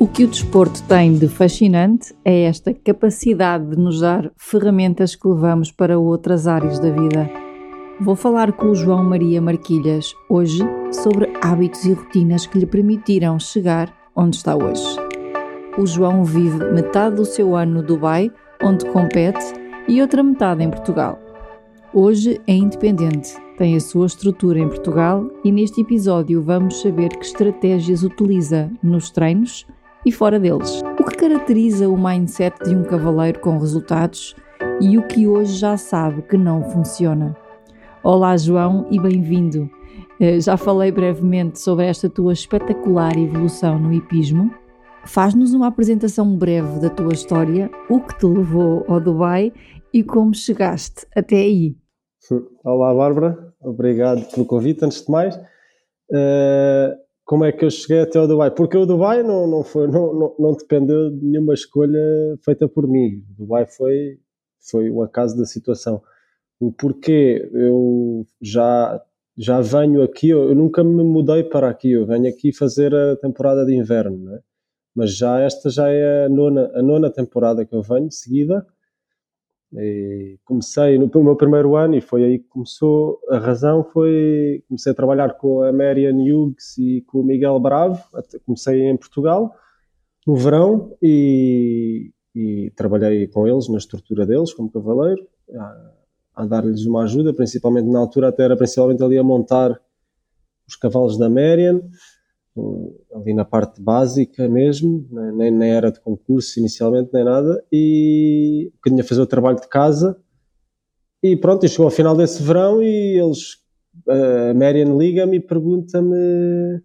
O que o desporto tem de fascinante é esta capacidade de nos dar ferramentas que levamos para outras áreas da vida. Vou falar com o João Maria Marquilhas hoje sobre hábitos e rotinas que lhe permitiram chegar onde está hoje. O João vive metade do seu ano no Dubai, onde compete, e outra metade em Portugal. Hoje é independente, tem a sua estrutura em Portugal e neste episódio vamos saber que estratégias utiliza nos treinos e fora deles. O que caracteriza o mindset de um cavaleiro com resultados e o que hoje já sabe que não funciona. Olá, João, e bem-vindo. Eh, já falei brevemente sobre esta tua espetacular evolução no hipismo. Faz-nos uma apresentação breve da tua história, o que te levou ao Dubai e como chegaste até aí. Olá, Bárbara. Obrigado pelo convite, antes de mais. Uh, como é que eu cheguei até o Dubai? Porque o Dubai não, não, foi, não, não, não dependeu de nenhuma escolha feita por mim. O Dubai foi, foi o acaso da situação. O porquê eu já, já venho aqui, eu, nunca me mudei para aqui, eu venho aqui fazer a temporada de inverno, é? mas já esta já é a nona, a nona temporada que eu venho, seguida. E comecei no, meu primeiro ano e foi aí que começou. A razão foi comecei a trabalhar com a Marian Hughes e com o Miguel Bravo. Comecei em Portugal no verão e, e trabalhei com eles na estrutura deles como cavaleiro, a, a dar-lhes uma ajuda, principalmente na altura até era principalmente ali a montar os cavalos da Marian ali na parte básica mesmo, né, nem, nem era de concurso inicialmente, nem nada, e que tinha a fazer o trabalho de casa. E pronto, e chegou ao final desse verão e eles, a Marian liga-me e pergunta-me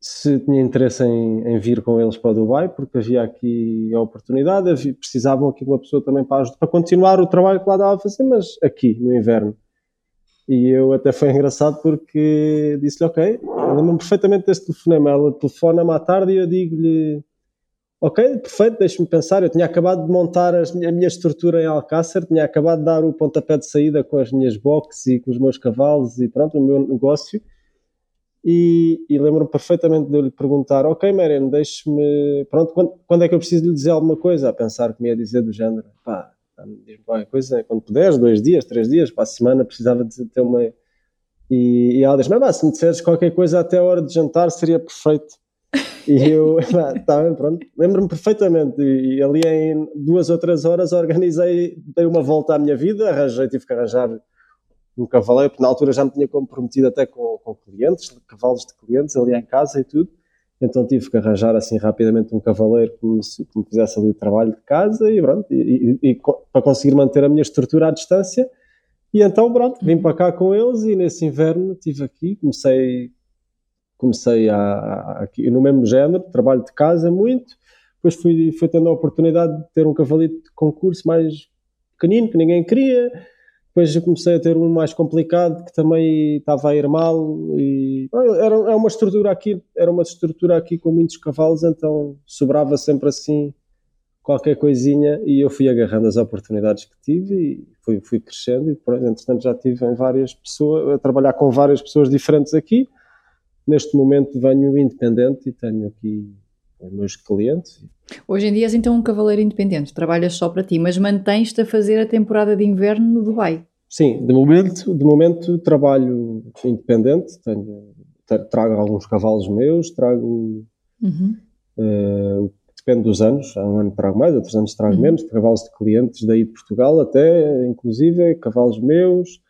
se tinha interesse em, em, vir com eles para Dubai, porque havia aqui a oportunidade, havia, precisavam aqui de uma pessoa também para ajudar, para continuar o trabalho que lá dava a fazer, mas aqui, no inverno. E eu até foi engraçado porque disse-lhe, ok, lembro-me perfeitamente desse telefonema. Ela telefona-me à tarde e eu digo-lhe, ok, perfeito, deixe-me pensar. Eu tinha acabado de montar a minha estrutura em Alcácer, tinha acabado de dar o pontapé de saída com as minhas boxes e com os meus cavalos e pronto, o meu negócio. E, e lembro-me perfeitamente de eu lhe perguntar, ok, Marian, deixe-me, pronto, quando, quando, é que eu preciso lhe dizer alguma coisa? A pensar que me ia dizer do género, pá, diz-me qualquer coisa, quando puderes, dois dias, três dias, para a semana, precisava de ter uma. E, e ela diz: Mas se me disseres qualquer coisa até a hora de jantar, seria perfeito. E eu, está bem, pronto, lembro-me perfeitamente. E, e, ali em duas ou três horas organizei, dei uma volta à minha vida, arranjei, tive que arranjar um cavaleiro, porque na altura já me tinha comprometido até com, com clientes, cavalos de clientes ali em casa e tudo. Então tive que arranjar assim rapidamente um cavaleiro que me, que me fizesse ali o trabalho de casa e pronto, e, e, e, para conseguir manter a minha estrutura à distância. E então pronto, vim para cá com eles e nesse inverno estive aqui, comecei, comecei a, a, aqui no mesmo género, trabalho de casa muito, depois fui, fui tendo a oportunidade de ter um cavalito de concurso mais pequenino que ninguém queria, depois eu comecei a ter um mais complicado que também estava a ir mal e era, era uma estrutura aqui, era uma estrutura aqui com muitos cavalos, então sobrava sempre assim qualquer coisinha e eu fui agarrando as oportunidades que tive e fui, fui crescendo e entretanto já tive em várias pessoas, a trabalhar com várias pessoas diferentes aqui. Neste momento venho independente e tenho aqui os meus clientes. Hoje em dia és então um cavaleiro independente, trabalhas só para ti, mas mantens-te a fazer a temporada de inverno no Dubai? Sim, de momento, de momento trabalho independente, tenho, trago alguns cavalos meus, trago. Uhum. Uh, depende dos anos, há um ano trago mais, outros anos trago uhum. menos, cavalos de clientes daí de Portugal, até inclusive cavalos meus.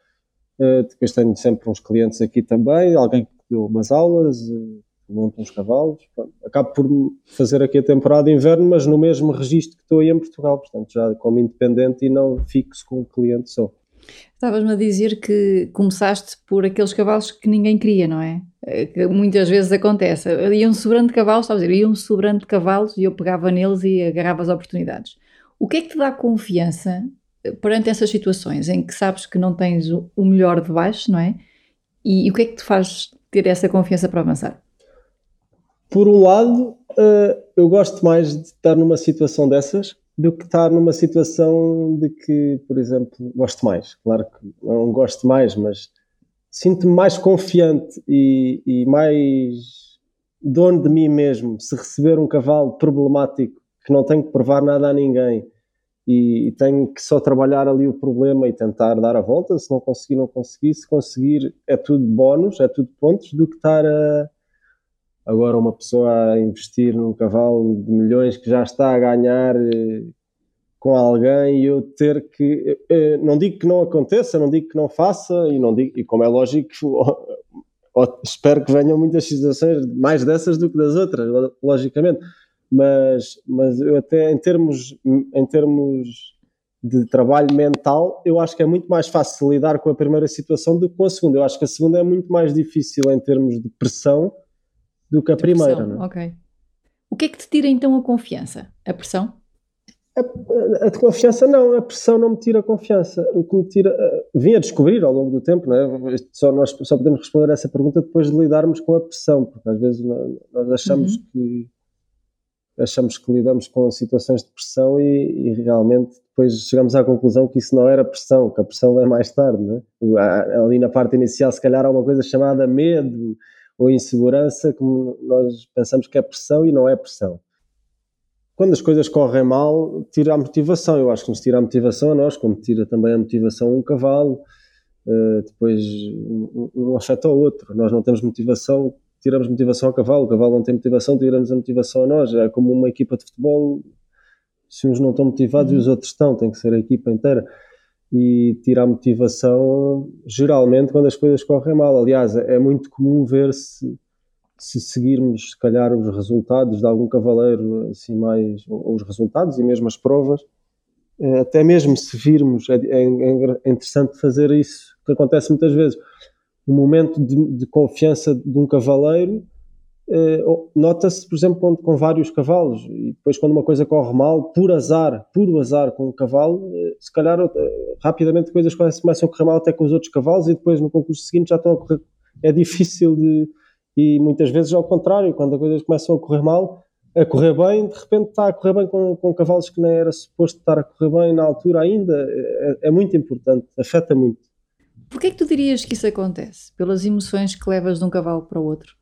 Uh, depois tenho sempre uns clientes aqui também, alguém que deu umas aulas. Uh, monto uns cavalos. Pronto. Acabo por fazer aqui a temporada de inverno, mas no mesmo registro que estou aí em Portugal, portanto, já como independente e não fixo com um cliente só. Estavas-me a dizer que começaste por aqueles cavalos que ninguém queria, não é? Eh, que muitas vezes acontece. Iam sobrando cavalos, estás a dizer, iam sobrando cavalos e eu pegava neles e agarrava as oportunidades. O que é que te dá confiança eh, perante essas situações em que sabes que não tens o melhor de baixo, não é? E, e o que é que te faz ter essa confiança para avançar? Por um lado, uh, eu gosto mais de estar numa situação dessas do que estar numa situação de que, por exemplo, gosto mais. Claro que não gosto mais, mas sinto-me mais confiante e, e, mais dono de mim mesmo se receber um cavalo problemático que não tenho que provar nada a ninguém e, e tenho que só trabalhar ali o problema e tentar dar a volta. Se não conseguir, não conseguir. Se conseguir, é tudo bónus, é tudo pontos, do que estar a Agora, uma pessoa a investir num cavalo de milhões que já está a ganhar eh, com alguém e eu ter que. Eh, não digo que não aconteça, não digo que não faça, e, não digo, e como é lógico, espero que venham muitas situações mais dessas do que das outras, logicamente. Mas, mas eu até em termos, em termos de trabalho mental, eu acho que é muito mais fácil lidar com a primeira situação do que com a segunda. Eu acho que a segunda é muito mais difícil em termos de pressão do que a primeira. Não é? Ok. O que é que te tira então a confiança? A pressão? A, a, de confiança não, a pressão não me tira a confiança. O que me tira. Uh, vim a descobrir ao longo do tempo, não é? Só, nós só podemos responder essa pergunta depois de lidarmos com a pressão, porque às vezes nós, nós achamos uhum. que achamos que lidamos com situações de pressão e, e, realmente depois chegamos à conclusão que isso não era pressão, que a pressão vem mais tarde, não é? Ali na parte inicial, se calhar há uma coisa chamada medo, ou insegurança, como nós pensamos que é pressão e não é pressão. Quando as coisas correm mal, tira a motivação. Eu acho que nos tira a motivação a nós, como tira também a motivação um cavalo. Uh, depois um, afeta o outro. Nós não temos motivação, tiramos motivação ao cavalo. O cavalo não tem motivação, tiramos a motivação a nós. É como uma equipa de futebol. Se uns não estão motivados uhum. e os outros estão, tem que ser a equipa inteira e tira a motivação geralmente quando as coisas correm mal. Aliás, é muito comum ver se se seguirmos se calhar os resultados de algum cavaleiro assim mais ou os resultados e mesmo as provas eh, até mesmo se virmos é, é, é interessante fazer isso que acontece muitas vezes um momento de, de confiança de um cavaleiro eh, nota-se, por exemplo, quando, com vários cavalos, e depois quando uma coisa corre mal, por azar, puro azar com o cavalo, eh, se calhar eh, rapidamente coisas começam a correr mal até com os outros cavalos e depois no concurso seguinte já estão a correr. É difícil de. E muitas vezes ao contrário, quando as coisas começam a correr mal, a correr bem, de repente está a correr bem com, com cavalos que nem era suposto estar a correr bem na altura ainda. É, é muito importante, afeta muito. Porquê é que tu dirias que isso acontece? Pelas emoções que levas de um cavalo para o outro?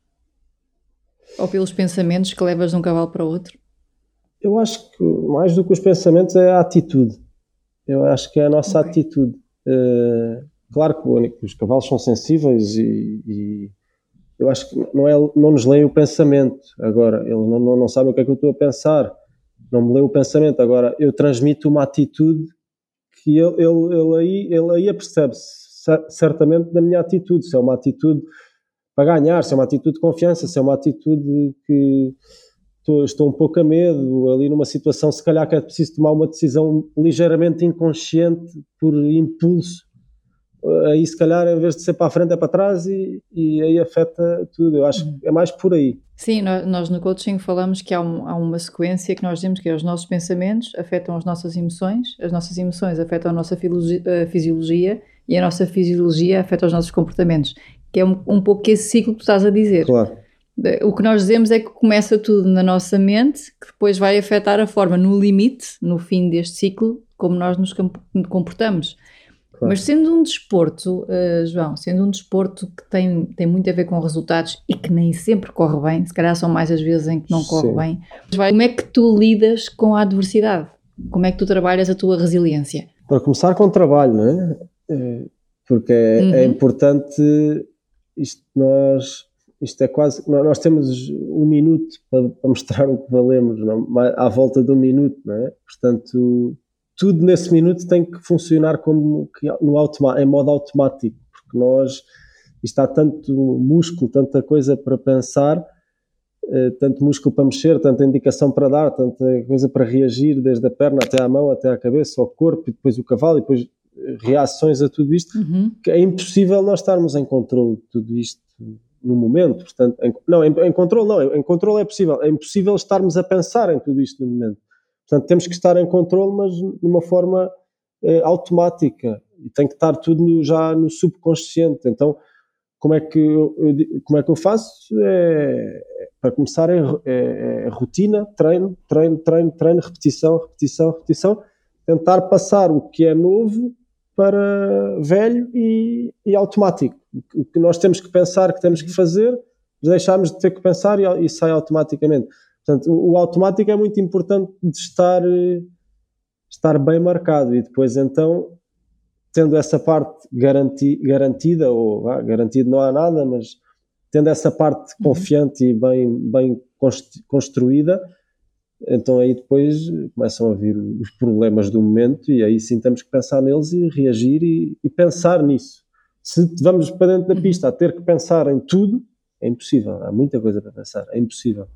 Ou pelos pensamentos que levas de um cavalo para o outro? Eu acho que mais do que os pensamentos é a atitude. Eu acho que é a nossa okay. atitude. Uh, claro que os cavalos são sensíveis e, e, eu acho que não, é, não nos leem o pensamento. Agora, eles não, não, não sabem o que é que eu estou a pensar. Não me leem o pensamento. Agora, eu transmito uma atitude que ele, ele, ele aí, ele aí apercebe-se certamente da minha atitude. Se é uma atitude para ganhar, se é uma atitude de confiança, se é uma atitude que estou, estou um pouco a medo, ali numa situação se calhar que é preciso tomar uma decisão ligeiramente inconsciente por impulso, aí se calhar em vez de ser para a frente é para trás e, e aí afeta tudo, eu acho que é mais por aí. Sim, nós no coaching falamos que há, um, há, uma sequência que nós dizemos que é os nossos pensamentos afetam as nossas emoções, as nossas emoções afetam a nossa fisiologia e a nossa fisiologia afeta os nossos comportamentos que é um, um pouco esse ciclo que tu estás a dizer. Claro. O que nós dizemos é que começa tudo na nossa mente, que depois vai afetar a forma, no limite, no fim deste ciclo, como nós nos comportamos. Claro. Mas sendo um desporto, uh, João, sendo um desporto que tem, tem muito a ver com resultados e que nem sempre corre bem, se calhar são mais as vezes em que não corre Sim. bem, como é que tu lidas com a adversidade? Como é que tu trabalhas a tua resiliência? Para começar com o trabalho, não é? é porque é, é uhum. é importante isto nós isto é quase nós temos um minuto para, para mostrar o que valemos não? à volta de um minuto não é portanto tudo nesse minuto tem que funcionar como que no automa em modo automático porque nós está tanto músculo tanta coisa para pensar eh, tanto músculo para mexer, tanta indicação para dar, tanta coisa para reagir, desde a perna até à mão, até à cabeça, ao corpo, e depois o cavalo, e depois reações a tudo isto, uhum. que é impossível nós estarmos em controle de tudo isto no momento. Portanto, em, não, em, em controle não, em, em controle é possível. É impossível estarmos a pensar em tudo isto no momento. Portanto, temos que estar em controle, mas de uma forma eh, automática. E tem que estar tudo já no subconsciente. Então, como é que eu, como é que eu faço? É, para começar, é, é, é, rotina, treino, treino, treino, treino, repetição, repetição, repetição. Tentar passar o que é novo para velho e, e automático. O que nós temos que pensar, que temos que fazer, deixamos de ter que pensar e, e sai automaticamente. Portanto, o, o, automático é muito importante de estar, estar bem marcado e depois então tendo essa parte garanti, garantida, ou ah, garantido não há nada, mas tendo essa parte uhum. confiante e bem, bem construída, então aí depois começam a vir os problemas do momento e aí sim temos que pensar neles e reagir e, e pensar nisso. Se vamos para dentro da pista a ter que pensar em tudo, é impossível. Há muita coisa para pensar, é impossível.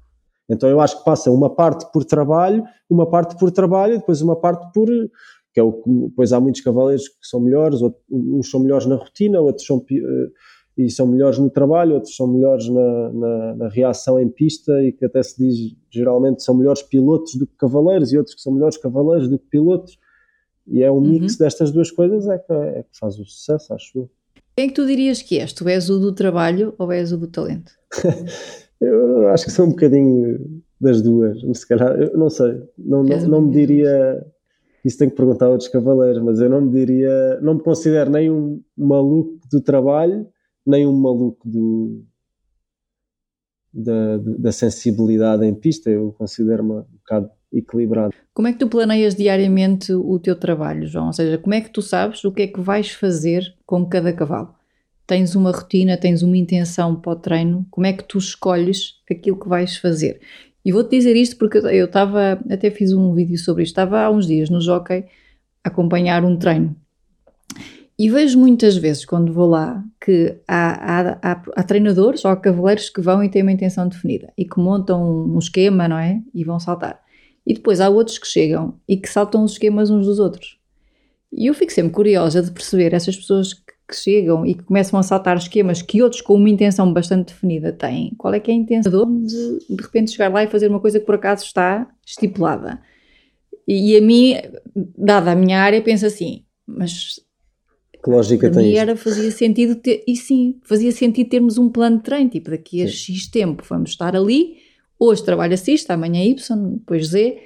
Então eu acho que passa uma parte por trabalho, uma parte por trabalho e depois uma parte por que é o que depois há muitos cavaleiros que são melhores, uns são melhores na rotina, outros são uh, e são melhores no trabalho, outros são melhores na, na, na, reação em pista e que até se diz geralmente são melhores pilotos do que cavaleiros e outros que são melhores cavaleiros do que pilotos e é um uhum. mix destas duas coisas é que, é que faz o sucesso, acho eu. Quem é que tu dirias que és? Tu és o do trabalho ou és o do talento? eu acho que sou um bocadinho das duas, se calhar, eu não sei, não, não, não me diria isso tem que perguntar a outros cavaleiros, mas eu não me diria, não me considero nem um maluco do trabalho, nem um maluco do, da, da sensibilidade em pista, eu considero-me um bocado equilibrado. Como é que tu planeias diariamente o teu trabalho, João? Ou seja, como é que tu sabes o que é que vais fazer com cada cavalo? Tens uma rotina, tens uma intenção para o treino, como é que tu escolhes aquilo que vais fazer? E vou-te dizer isto porque eu estava, até fiz um vídeo sobre isto, estava há uns dias no Jockey a acompanhar um treino. E vejo muitas vezes, quando vou lá, que há, há, há, há treinadores ou cavaleiros que vão e têm uma intenção definida e que montam um esquema, não é? E vão saltar. E depois há outros que chegam e que saltam os esquemas uns dos outros. E eu fico sempre curiosa de perceber essas pessoas que que chegam e que começam a saltar esquemas que outros com uma intenção bastante definida têm, qual é que é a intenção de de repente chegar lá e fazer uma coisa que por acaso está estipulada? E, e a mim, dada a minha área, penso assim, mas que lógica para mim era, fazia sentido ter, e sim, fazia sentido termos um plano de treino, tipo daqui a sim. X tempo vamos estar ali, hoje trabalha-se isto, amanhã Y, depois Z,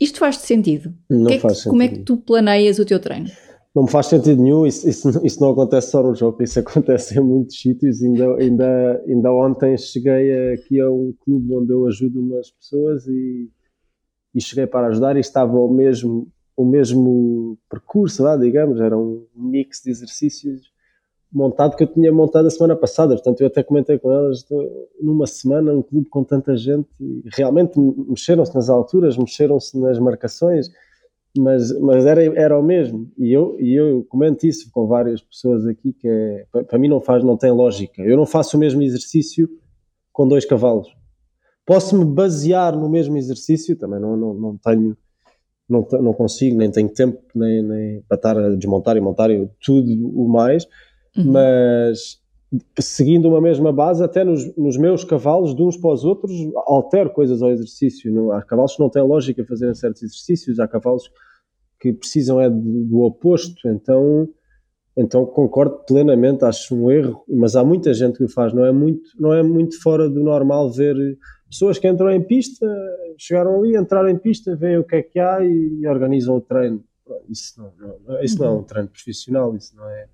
isto faz-te sentido? Não que é faz que, sentido. Como é que tu planeias o teu treino? não me faz sentido nenhum, isso, isso, isso, não acontece só no jogo, isso acontece em muitos sítios. Ainda, ainda, ainda ontem cheguei aqui a um clube onde eu ajudo umas pessoas e, e cheguei para ajudar e estava o mesmo, o mesmo percurso lá, digamos, era um mix de exercícios montado que eu tinha montado a semana passada. Portanto, eu até comentei com elas numa semana, um clube com tanta gente e realmente mexeram-se nas alturas, mexeram-se nas marcações mas, mas era, era o mesmo. E eu, e eu comento isso com várias pessoas aqui, que é, para mim não faz, não tem lógica. Eu não faço o mesmo exercício com dois cavalos. Posso-me basear no mesmo exercício, também não, não, não tenho, não, não consigo, nem tenho tempo nem, nem para estar a desmontar e montar tudo o mais, uhum. mas seguindo uma mesma base, até nos, nos, meus cavalos, de uns para os outros, altero coisas ao exercício. Não, há cavalos que não têm lógica fazerem certos exercícios, há cavalos que precisam é do, do oposto, então, então concordo plenamente, acho um erro, mas há muita gente que o faz, não é muito, não é muito fora do normal ver pessoas que entram em pista, chegaram ali, entraram em pista, veem o que é que há e, organizam o treino. Isso não, não, isso não é um treino profissional, isso não é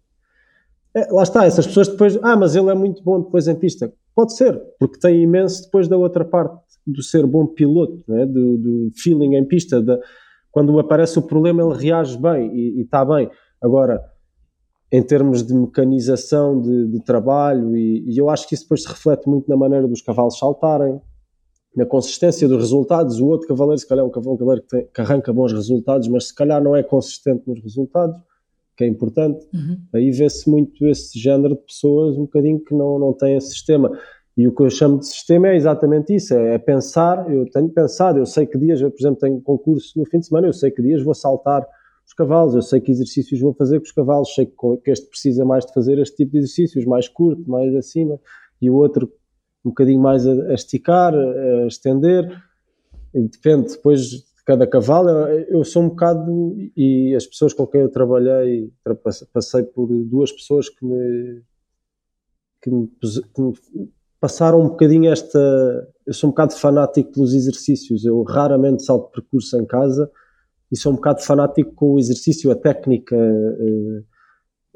é, lá está, essas pessoas depois, ah, mas ele é muito bom depois em pista. Pode ser, porque tem imenso depois da outra parte do ser bom piloto, né? do, do feeling em pista. De, quando aparece o problema, ele reage bem e está bem. Agora, em termos de mecanização de, de trabalho, e, e, eu acho que isso depois se reflete muito na maneira dos cavalos saltarem, na consistência dos resultados. O outro cavaleiro, se calhar, é um cavaleiro que, tem, que arranca bons resultados, mas se calhar não é consistente nos resultados que é importante. Uhum. Aí vê-se muito esse género de pessoas um bocadinho que não, não têm esse sistema. E o que eu chamo de sistema é exatamente isso, é, é pensar, eu tenho pensado, eu sei que dias, eu por exemplo tenho concurso no fim de semana, eu sei que dias vou saltar os cavalos, eu sei que exercícios vou fazer com os cavalos, sei que este precisa mais de fazer este tipo de exercícios, mais curto, mais acima, e o outro um bocadinho mais a, a esticar, a estender, depende depois de cada cavalo. Eu sou um bocado, e as pessoas com quem eu trabalhei, passei por duas pessoas que me, que me, que me passaram um bocadinho esta. Eu sou um bocado fanático pelos exercícios, eu raramente salto percurso em casa e sou um bocado fanático com o exercício, a técnica, eh,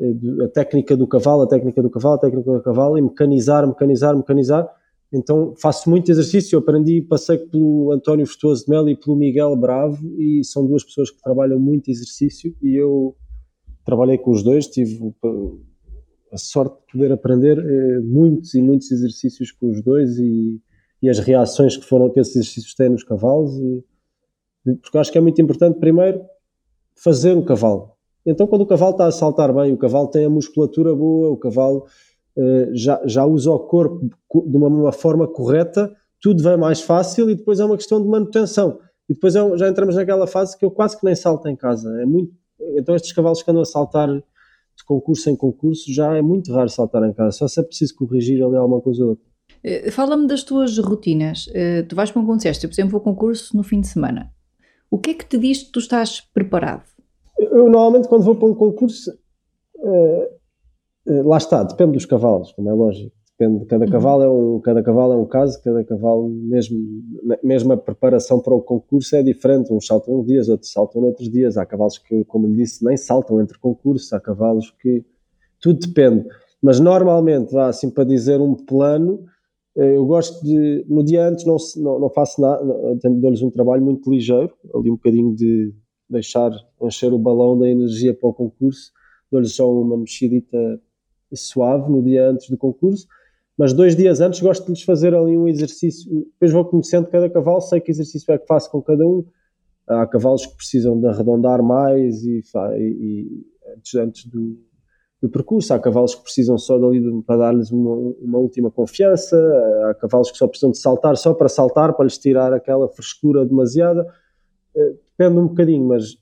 eh, a técnica do cavalo, a técnica do cavalo, a técnica do cavalo, e mecanizar, mecanizar, mecanizar. Então faço muito exercício, eu aprendi, passei pelo António Festoso de Melo e pelo Miguel Bravo, e são duas pessoas que trabalham muito exercício, e eu trabalhei com os dois, tive a sorte de poder aprender eh, muitos e muitos exercícios com os dois e, e as reações que foram que esses exercícios têm nos cavalos, e, porque acho que é muito importante, primeiro, fazer o cavalo. Então, quando o cavalo está a saltar bem, o cavalo tem a musculatura boa, o cavalo já, já usa o corpo de uma, uma, forma correta, tudo vai mais fácil e depois é uma questão de manutenção. E depois é, já entramos naquela fase que eu quase que nem salto em casa. É muito, então, estes cavalos que andam a saltar de concurso em concurso, já é muito raro saltar em casa, só se é preciso corrigir ali alguma coisa ou outra. Eh, fala-me das tuas rotinas. Uh, tu vais para um concurso, eu, por exemplo, vou concurso no fim de semana. O que é que te diz que tu estás preparado? Eu normalmente quando vou para um concurso, lá está, depende dos cavalos, como é lógico. Depende, cada uhum. cavalo é um, cada cavalo é um caso, cada cavalo mesmo, mesmo a preparação para o concurso é diferente. Uns saltam uns dias, outros saltam outros dias. Há cavalos que, como lhe disse, nem saltam entre concursos. Há cavalos que tudo depende. Mas normalmente, vá assim para dizer um plano, eh, eu gosto de, no dia antes não, não, não faço nada, dou-lhes um trabalho muito ligeiro, ali um bocadinho de deixar encher o balão da energia para o concurso, dou-lhes só uma mexidita suave no dia antes do concurso, mas dois dias antes gosto de lhes fazer ali um exercício, depois vou conhecendo cada cavalo, sei que exercício é que faço com cada um, há cavalos que precisam de arredondar mais e, e, antes, antes do, do percurso. Há cavalos que precisam só dali para dar-lhes uma, uma, última confiança, há cavalos que só precisam de saltar só para saltar, para lhes tirar aquela frescura demasiada. Eh, depende um bocadinho, mas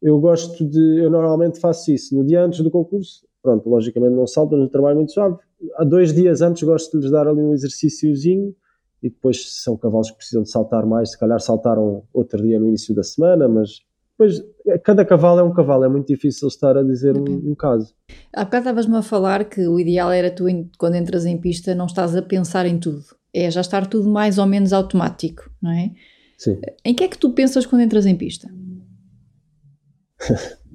eu gosto de. Eu normalmente faço isso no dia antes do concurso. Pronto, logicamente não salto, no trabalho muito suave. Há dois dias antes gosto de lhes dar ali um exercíciozinho e depois são cavalos que precisam de saltar mais, se calhar saltaram outro dia no início da semana, mas Pois, cada cavalo é um cavalo, é muito difícil estar a dizer okay. um, um, caso. Há bocado estavas-me a falar que o ideal era tu, quando entras em pista, não estás a pensar em tudo. É já estar tudo mais ou menos automático, não é? Sim. Em que é que tu pensas quando entras em pista?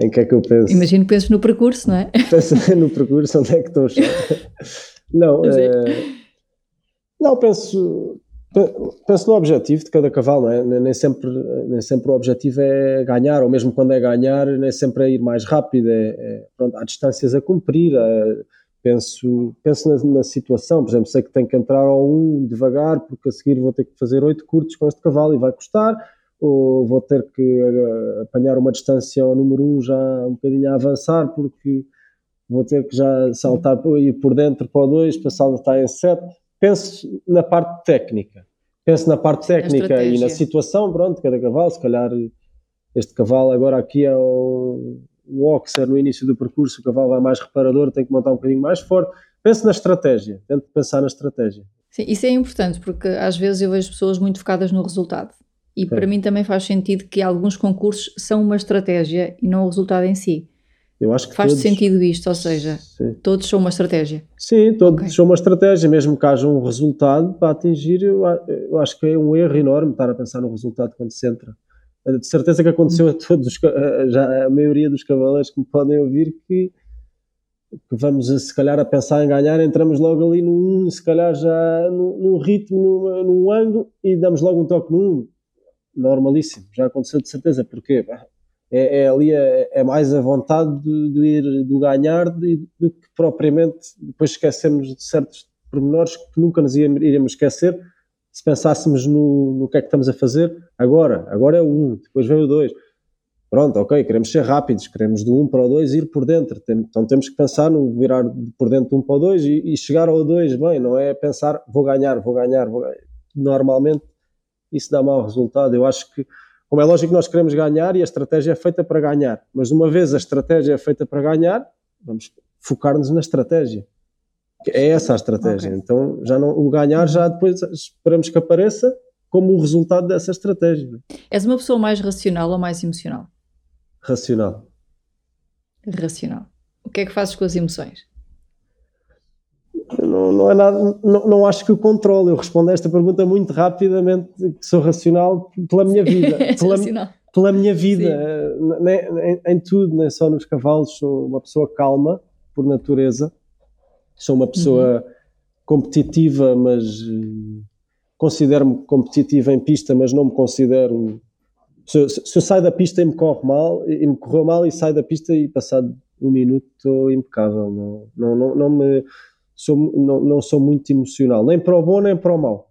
em que é que eu penso? Imagino que penses no percurso, não é? Penso no percurso, onde é que estou Não, é... não, penso Penso no objetivo de cada cavalo, não é? Nem sempre, nem sempre o objetivo é ganhar, ou mesmo quando é ganhar, nem sempre é ir mais rápido. É, é pronto, há distâncias a cumprir. É, penso penso na, na, situação, por exemplo, sei que tenho que entrar ao 1 devagar, porque a seguir vou ter que fazer 8 curtos com este cavalo e vai custar, ou vou ter que eh, apanhar uma distância ao número 1 já um bocadinho a avançar, porque vou ter que já saltar ir por dentro para o 2 para saltar em 7 penso na parte técnica. Penso na parte técnica e na situação, pronto, cada cavalo, se calhar este cavalo agora aqui é um, um Oxer no início do percurso, o cavalo vai mais reparador, tem que montar um bocadinho mais forte. Penso na estratégia, tento pensar na estratégia. Sim, isso é importante porque às vezes eu vejo pessoas muito focadas no resultado. E para mim também faz sentido que alguns concursos são uma estratégia e não o resultado em si. Eu acho que Faz todos, sentido isto, ou seja, sim. todos são uma estratégia. Sim, todos okay. são uma estratégia, mesmo que haja um resultado para atingir, eu, acho que é um erro enorme estar a pensar no resultado quando se entra. De certeza que aconteceu hum. a todos, já a maioria dos cavaleiros que me podem ouvir, que, que vamos se calhar a pensar em ganhar, entramos logo ali num, se calhar já num, num ritmo, num, num ângulo e damos logo um toque num. Normalíssimo, já aconteceu de certeza, porque é, é ali é, é, mais a vontade de, de ir do ganhar do que propriamente depois esquecermos de certos pormenores que nunca nos iríamos esquecer se pensássemos no, no que é que estamos a fazer agora. Agora é o 1, um, depois vem o 2. Pronto, ok, queremos ser rápidos, queremos do 1 um para o 2 ir por dentro. Então temos que pensar no virar por dentro do 1 um para o 2 e, e, chegar ao 2 bem, não é pensar vou ganhar, vou ganhar, vou ganhar. Normalmente isso dá mau resultado. Eu acho que como é lógico nós queremos ganhar e a estratégia é feita para ganhar, mas uma vez a estratégia é feita para ganhar, vamos focar-nos na estratégia. É essa a estratégia. Okay. Então, já não, o ganhar já depois esperamos que apareça como o resultado dessa estratégia. És uma pessoa mais racional ou mais emocional? Racional. Racional. O que é que fazes com as emoções? Não, não é nada, não, não acho que o controle. Eu respondo a esta pergunta muito rapidamente, que sou racional pela minha vida. pela, pela minha vida, em, em, tudo, nem só nos cavalos. Sou uma pessoa calma, por natureza. Sou uma pessoa uhum. competitiva, mas uh, considero-me competitiva em pista, mas não me considero. Se, se, eu saio da pista e me corre mal, e me correu mal e saio da pista e passado um minuto estou impecável. Não, não, não, não me sou, não, não sou muito emocional, nem para o bom nem para o mau.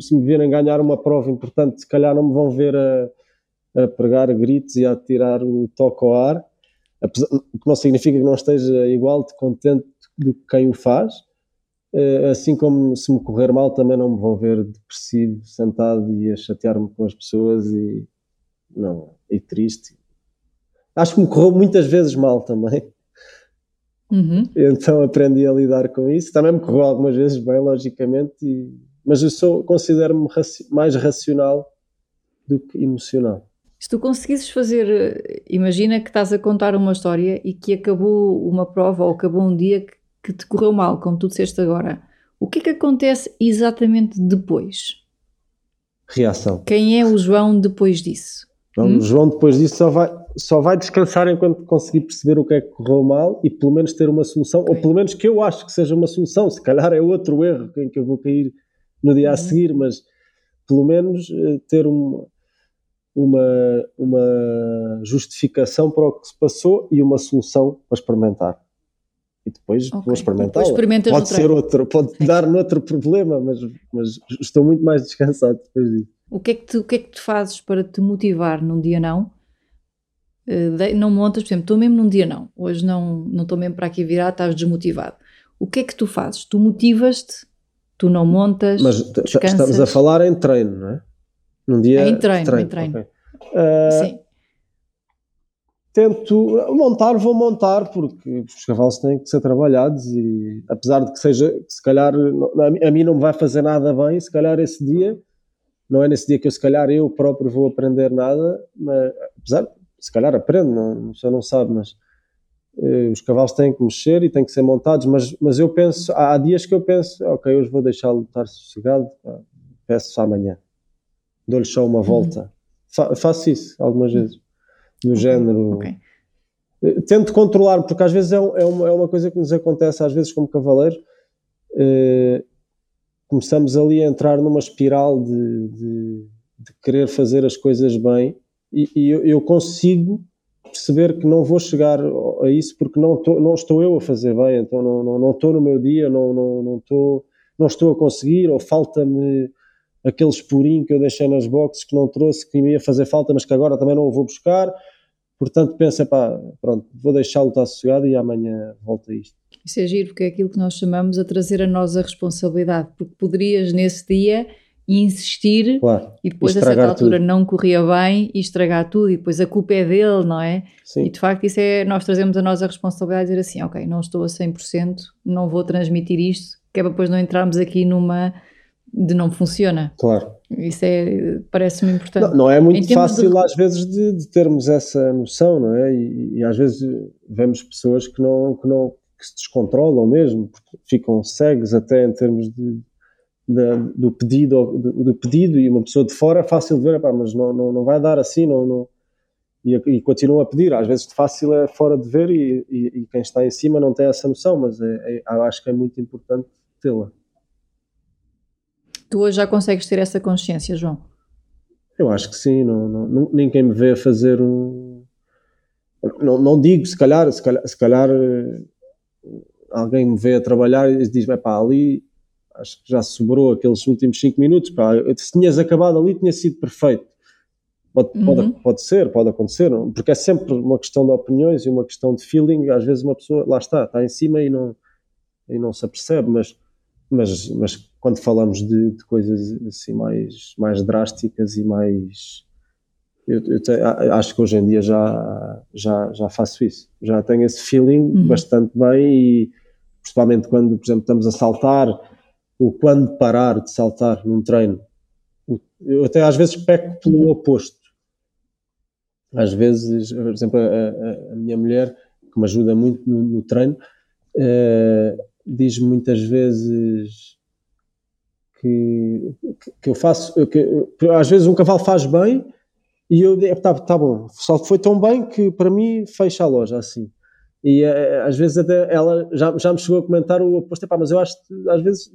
Se me virem ganhar uma prova importante, se calhar não me vão ver a, a pregar gritos e a tirar o toque ao ar, o que não significa que não esteja igual de contente do que quem o faz. Eh, assim como se me correr mal, também não me vão ver depressivo, sentado e a chatear-me com as pessoas e, não, e triste. Acho que me correu muitas vezes mal também. Uhum. Então aprendi a lidar com isso. Também me correu algumas vezes bem, logicamente, e... mas eu sou, considero-me raci mais racional do que emocional. Se tu conseguisses fazer, imagina que estás a contar uma história e que acabou uma prova ou acabou um dia que, que te correu mal, como tu disseste agora, o que é que acontece exatamente depois? Reação. Quem é o João depois disso? Então, hum? O João depois disso só vai, só vai descansar enquanto conseguir perceber o que é que correu mal e pelo menos ter uma solução, okay. ou pelo menos que eu acho que seja uma solução. Se calhar é outro erro em que eu vou cair no dia uhum. a seguir, mas pelo menos eh, ter um, uma, uma justificação para o que se passou e uma solução para experimentar. E depois okay. vou experimentar. Pode ser outro, pode Sim. dar noutro problema, mas, mas estou muito mais descansado depois disso. O que, é que tu, o que é que tu fazes para te motivar num dia não? Uh, não montas, por exemplo, estou mesmo num dia não, hoje não não estou mesmo para aqui virar, estás desmotivado. O que é que tu fazes? Tu motivas-te, tu não montas, Mas descansas. estamos a falar em treino, não é? Num dia é em treino, treino. em treino. Okay. Uh, Sim. Tento montar, vou montar, porque os cavalos têm que ser trabalhados e apesar de que seja, se calhar a mim não me vai fazer nada bem, se calhar esse dia não é nesse dia que eu se calhar eu próprio vou aprender nada, mas apesar, se calhar aprendo, não, só não sabe, mas eh, os cavalos têm que mexer e têm que ser montados, mas, mas eu penso, há, dias que eu penso, ok, hoje vou deixá-lo estar sossegado, peço amanhã, dou-lhe só uma volta. Uhum. Fa faço isso algumas vezes, do género. Okay. Eh, tento controlar, porque às vezes é, é, uma, é uma coisa que nos acontece, às vezes como cavaleiro, eh, começamos ali a entrar numa espiral de, de, de querer fazer as coisas bem e, e eu, eu, consigo perceber que não vou chegar a isso porque não, tô, não estou eu a fazer bem, então não, não, não estou no meu dia, não, não, não, estou, não estou a conseguir, ou falta-me aquele esporinho que eu deixei nas boxes que não trouxe, que me ia fazer falta, mas que agora também não o vou buscar. Portanto, pensa, pá, pronto, vou deixá-lo estar sossegado e amanhã volta isto. Isso é giro, porque é aquilo que nós chamamos a trazer a nós a responsabilidade, porque poderias nesse dia insistir claro, e depois a certa altura tudo. não corria bem e estragar tudo e depois a culpa é dele, não é? Sim. E de facto isso é, nós trazemos a nós a responsabilidade de dizer assim, ok, não estou a 100%, não vou transmitir isto, que é para depois não entrarmos aqui numa de não funciona. Claro. Isso é, parece-me importante. Não, não, é muito fácil de... às vezes de, de, termos essa noção, não é? E, e, às vezes vemos pessoas que não, que não que se descontrolam mesmo, porque ficam cegos até em termos de, de do, pedido, do, do, pedido e uma pessoa de fora é fácil de ver, mas não, não, não vai dar assim, não, não e, e continuam a pedir. Às vezes de fácil é fora de ver e, e, e quem está em cima não tem essa noção, mas é, é, acho que é muito importante tê-la. Tu hoje já consegues ter essa consciência, João? Eu acho que sim, não, não, ninguém me vê a fazer um. Não, não digo, se calhar, se calhar, se calhar alguém me vê a trabalhar e diz: pá, ali acho que já sobrou aqueles últimos 5 minutos. Pá, se tinhas acabado ali, tinha sido perfeito. Pode, uhum. pode, pode ser, pode acontecer, porque é sempre uma questão de opiniões e uma questão de feeling. Às vezes uma pessoa, lá está, está em cima e não, e não se apercebe, mas, mas, mas quando falamos de, de coisas assim mais, mais drásticas e mais eu, eu te, acho que hoje em dia já, já, já faço isso. Já tenho esse feeling uhum. bastante bem e principalmente quando, por exemplo, estamos a saltar ou quando parar de saltar num treino. Eu até às vezes peco pelo uhum. oposto. Às vezes, por exemplo, a, a, a minha mulher, que me ajuda muito no, no treino, uh, diz muitas vezes que, que eu faço, que, às vezes um cavalo faz bem e eu digo, tá, tá bom, só foi tão bem que para mim fecha a loja assim. E uh, às vezes até ela já, já me chegou a comentar o oposto, mas eu acho que às vezes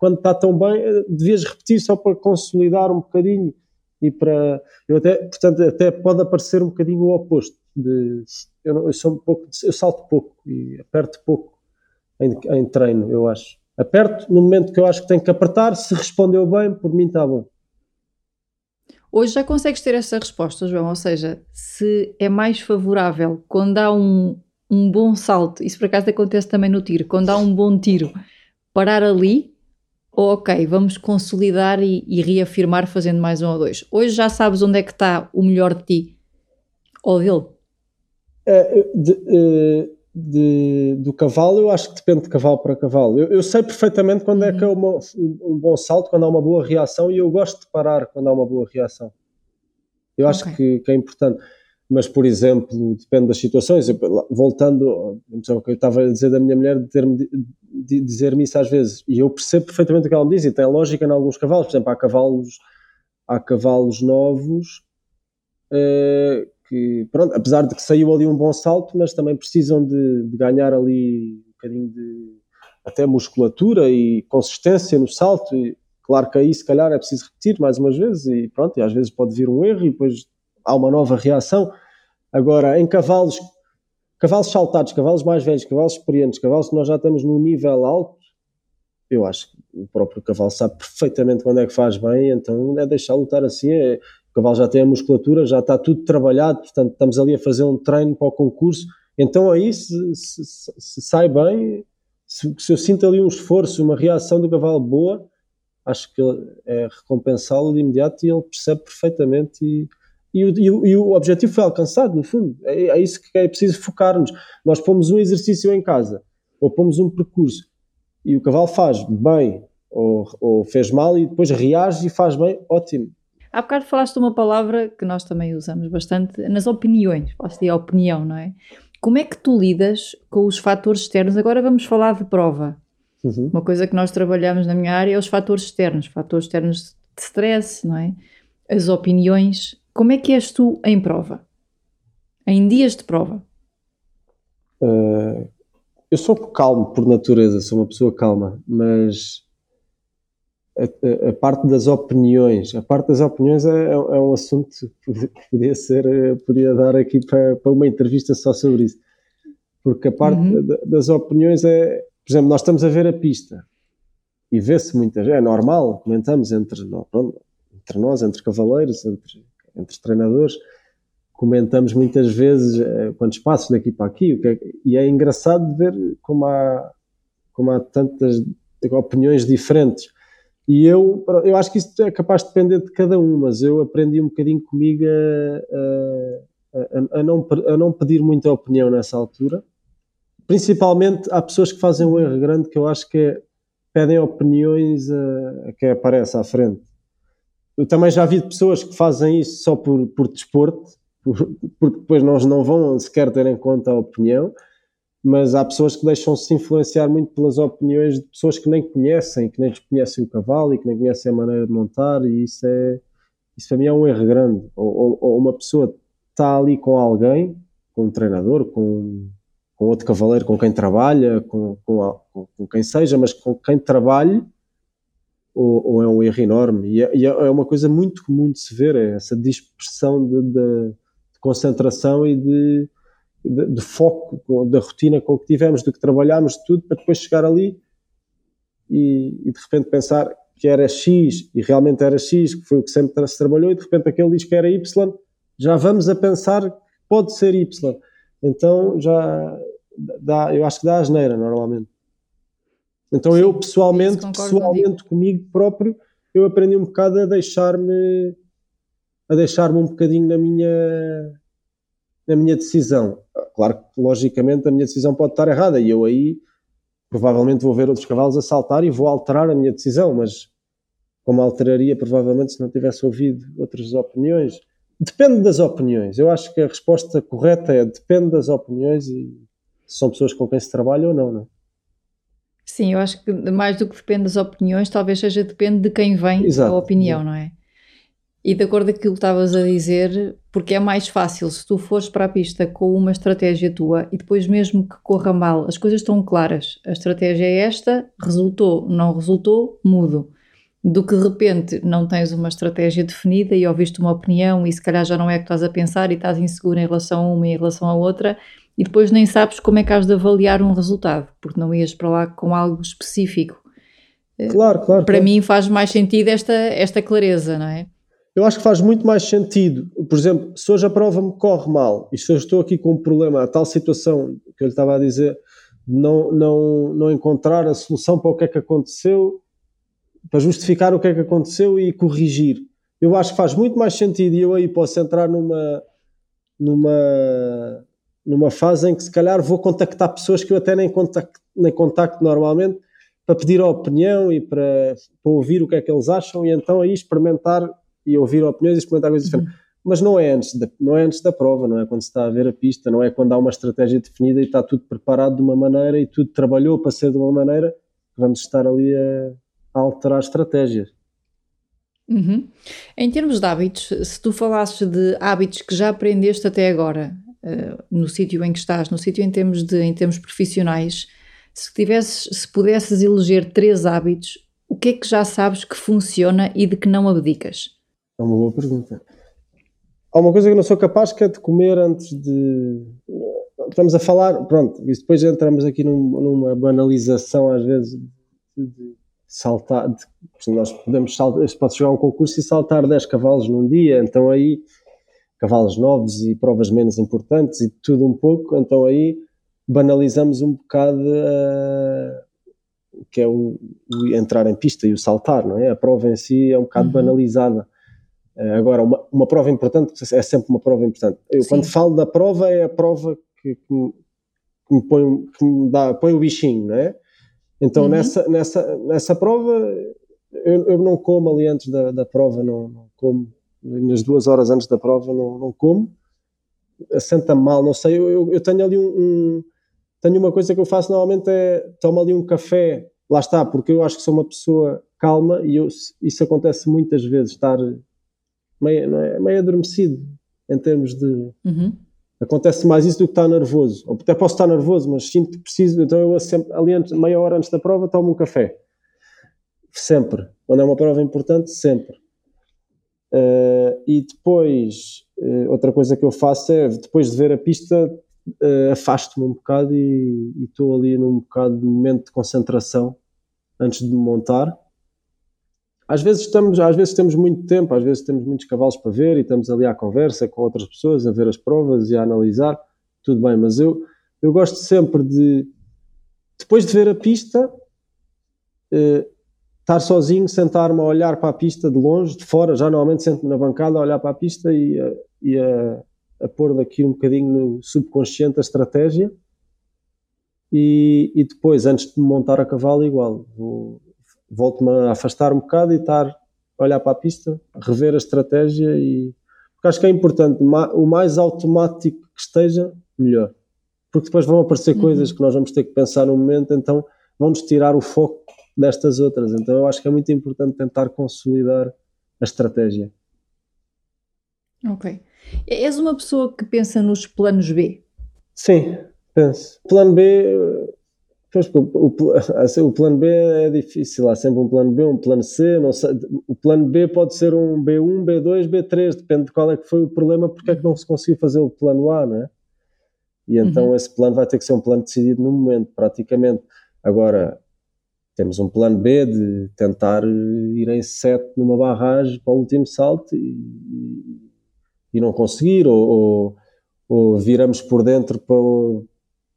quando está tão bem eh, devias repetir só para consolidar um bocadinho e para eu até portanto até pode aparecer um bocadinho o oposto de eu, eu sou um pouco eu salto pouco e aperto pouco em, em treino eu acho. Aperto no momento que eu acho que tenho que apertar se respondeu bem por mim está bom. Hoje já consegues ter essa resposta, João, ou seja, se é mais favorável quando há um, um bom salto, isso por acaso acontece também no tiro, quando há um bom tiro, parar ali, ok, vamos consolidar e, e reafirmar fazendo mais um ou dois. Hoje já sabes onde é que está o melhor de ti ou dele? É, de, de, de, do cavalo, eu acho que depende de cavalo para cavalo. Eu, eu sei perfeitamente quando é que é uhum. uma, um bom salto, quando há uma boa reação, e eu gosto de parar quando há uma boa reação. Eu acho okay. que, que, é importante. Mas, por exemplo, depende das situações. Voltando, o que eu estava a dizer da minha mulher, de dizer-me isso às vezes, e eu percebo perfeitamente o que ela me diz, e tem lógica em alguns cavalos. Por exemplo, há cavalos, há cavalos novos. Uh, que, pronto, apesar de que saiu ali um bom salto, mas também precisam de, de ganhar ali um bocadinho de até musculatura e consistência no salto. E, claro que aí, se calhar, é preciso repetir mais umas vezes e pronto, e às vezes pode vir um erro e depois há uma nova reação. Agora, em cavalos, cavalos saltados, cavalos mais velhos, cavalos experientes, cavalos que nós já estamos num nível alto, eu acho que o próprio cavalo sabe perfeitamente quando é que faz bem, então é deixar lutar assim, é, o cavalo já tem a musculatura, já está tudo trabalhado, portanto estamos ali a fazer um treino para o concurso. Então aí, se, se, se sai bem, se, se, eu sinto ali um esforço, uma reação do cavalo boa, acho que é recompensá-lo de imediato e ele percebe perfeitamente e, e, o, e, o, e o objetivo foi alcançado, no fundo. É, é isso que é preciso focar-nos. Nós pomos um exercício em casa, ou pomos um percurso, e o cavalo faz bem ou, ou fez mal e depois reage e faz bem, ótimo Há bocado falaste uma palavra que nós também usamos bastante nas opiniões, falaste a opinião, não é? Como é que tu lidas com os fatores externos? Agora vamos falar de prova. Uhum. Uma coisa que nós trabalhamos na minha área é os fatores externos, fatores externos de stress, não é? As opiniões. Como é que és tu em prova? Em dias de prova? Uh, eu sou calmo por natureza, sou uma pessoa calma, mas a, a, parte das opiniões. A parte das opiniões é, é, é um assunto que podia ser, eh, podia dar aqui para, para, uma entrevista só sobre isso. Porque a parte uhum. das opiniões é, por exemplo, nós estamos a ver a pista e vê-se muitas, é normal, comentamos entre, entre nós, entre cavaleiros, entre, entre treinadores, comentamos muitas vezes uh, quantos passos daqui para aqui, é, e é engraçado ver como há, como há tantas opiniões diferentes. E eu, eu acho que isso é capaz de depender de cada um, mas eu aprendi um bocadinho comigo a, a, a, não, a não pedir muita opinião nessa altura. Principalmente há pessoas que fazem um erro grande que eu acho que é, pedem opiniões a, a quem aparece à frente. Eu também já vi pessoas que fazem isso só por, por desporto, por, porque depois nós não vão sequer ter em conta a opinião mas há pessoas que deixam-se influenciar muito pelas opiniões de pessoas que nem conhecem, que nem conhecem o cavalo e que nem conhecem a maneira de montar, e isso é isso para mim é um erro grande. Ou, ou uma pessoa está ali com alguém, com um treinador, com, com outro cavaleiro, com quem trabalha, com, com, com quem seja, mas com quem trabalhe, ou, ou é um erro enorme. E é, e é, uma coisa muito comum de se ver, é essa dispersão de, de, de concentração e de de, de, foco da rotina com que tivemos, do que trabalhámos, de tudo, para depois chegar ali e, e, de repente pensar que era X e realmente era X, que foi o que sempre se trabalhou, e de repente aquele diz que era Y, já vamos a pensar que pode ser Y. Então já dá, eu acho que dá asneira normalmente. Então eu pessoalmente, pessoalmente comigo próprio, eu aprendi um bocado a deixar-me a deixar-me um bocadinho na minha, na minha decisão. Claro que, logicamente, a minha decisão pode estar errada e eu aí provavelmente vou ver outros cavalos a saltar e vou alterar a minha decisão, mas como alteraria provavelmente se não tivesse ouvido outras opiniões. Depende das opiniões. Eu acho que a resposta correta é depende das opiniões e se são pessoas com quem se trabalha ou não, não é? Sim, eu acho que mais do que depende das opiniões, talvez seja depende de quem vem Exato. a opinião, não é? E de acordo com aquilo que estavas a dizer, porque é mais fácil se tu fores para a pista com uma estratégia tua e depois mesmo que corra mal, as coisas estão claras. A estratégia é esta, resultou, não resultou, mudo. Do que de repente não tens uma estratégia definida e ouviste uma opinião e se calhar já não é que estás a pensar e estás inseguro em relação a uma e em relação à outra e depois nem sabes como é que has de avaliar um resultado, porque não ias para lá com algo específico. Claro, claro. Para claro. mim faz mais sentido esta, esta clareza, não é? Eu acho que faz muito mais sentido, por exemplo, se hoje a prova me corre mal e se eu estou aqui com um problema, a tal situação que eu lhe estava a dizer, não, não, não encontrar a solução para o que é que aconteceu, para justificar o que é que aconteceu e corrigir. Eu acho que faz muito mais sentido e eu aí posso entrar numa, numa, numa fase em que se calhar vou contactar pessoas que eu até nem contacto, nem contacto normalmente para pedir a opinião e para, para ouvir o que é que eles acham e então aí experimentar e ouvir opiniões e experimentar coisas diferentes. Uhum. Mas não é, antes da, não é antes da prova, não é quando se está a ver a pista, não é quando há uma estratégia definida e está tudo preparado de uma maneira e tudo trabalhou para ser de uma maneira que vamos estar ali a, a alterar estratégias. Uhum. Em termos de hábitos, se tu falasses de hábitos que já aprendeste até agora, uh, no sítio em que estás, no sítio em termos de em termos profissionais, se tivesses, se pudesses eleger três hábitos, o que é que já sabes que funciona e de que não abdicas? É uma boa pergunta. Há uma coisa que eu não sou capaz que é de comer antes de. Estamos a falar, pronto, e depois entramos aqui num, numa banalização às vezes de, de saltar. De, nós podemos saltar, pode chegar a um concurso e saltar 10 cavalos num dia, então aí cavalos novos e provas menos importantes e tudo um pouco, então aí banalizamos um bocado uh, que é o, o, entrar em pista e o saltar, não é? A prova em si é um bocado uhum. banalizada. Uh, agora, uma, uma prova importante é sempre uma prova importante. Eu, quando falo da prova, é a prova que, que, me, que me, põe, que me dá, põe o bichinho, não é? Então, uhum. nessa, nessa, nessa prova, eu, eu, não como ali antes da, da prova, não, não, como. Nas duas horas antes da prova, não, não como. Assenta-me mal, não sei. Eu, eu, tenho ali um, um, Tenho uma coisa que eu faço normalmente é tomo ali um café, lá está, porque eu acho que sou uma pessoa calma e eu, isso acontece muitas vezes, estar meio, é, meio adormecido em termos de. Uhum. Acontece mais isso do que estar nervoso. Ou até posso estar nervoso, mas sinto que preciso. Então eu sempre, ali antes, meia hora antes da prova tomo um café. Sempre. Quando é uma prova importante, sempre. Uh, e depois, uh, outra coisa que eu faço é, depois de ver a pista, uh, afasto-me um bocado e estou ali num bocado de momento de concentração antes de montar. Às vezes estamos, às vezes temos muito tempo, às vezes temos muitos cavalos para ver e estamos ali à conversa com outras pessoas, a ver as provas e a analisar, tudo bem, mas eu, eu gosto sempre de, depois de ver a pista, estar sozinho, sentar-me a olhar para a pista de longe, de fora, já normalmente sento-me na bancada a olhar para a pista e, a, e a, a pôr daqui um bocadinho no subconsciente a estratégia. E, e depois, antes de montar a cavalo, igual, volto-me a afastar um bocado e estar a olhar para a pista, rever a estratégia e porque acho que é importante, o mais automático que esteja, melhor. Porque depois vão aparecer uhum. coisas que nós vamos ter que pensar no momento, então vamos tirar o foco destas outras. Então eu acho que é muito importante tentar consolidar a estratégia. Ok. És uma pessoa que pensa nos planos B? Sim, penso. Plano B Pois, o, assim, o, plano B é difícil, há sempre um plano B, um plano C, não sei, o plano B pode ser um B1, B2, B3, depende de qual é que foi o problema, porque é que não se conseguiu fazer o plano A, não é? E então uhum. esse plano vai ter que ser um plano decidido no momento, praticamente. Agora, temos um plano B de tentar ir em 7 numa barragem para o último salto e, e não conseguir, ou, ou, ou, viramos por dentro para o,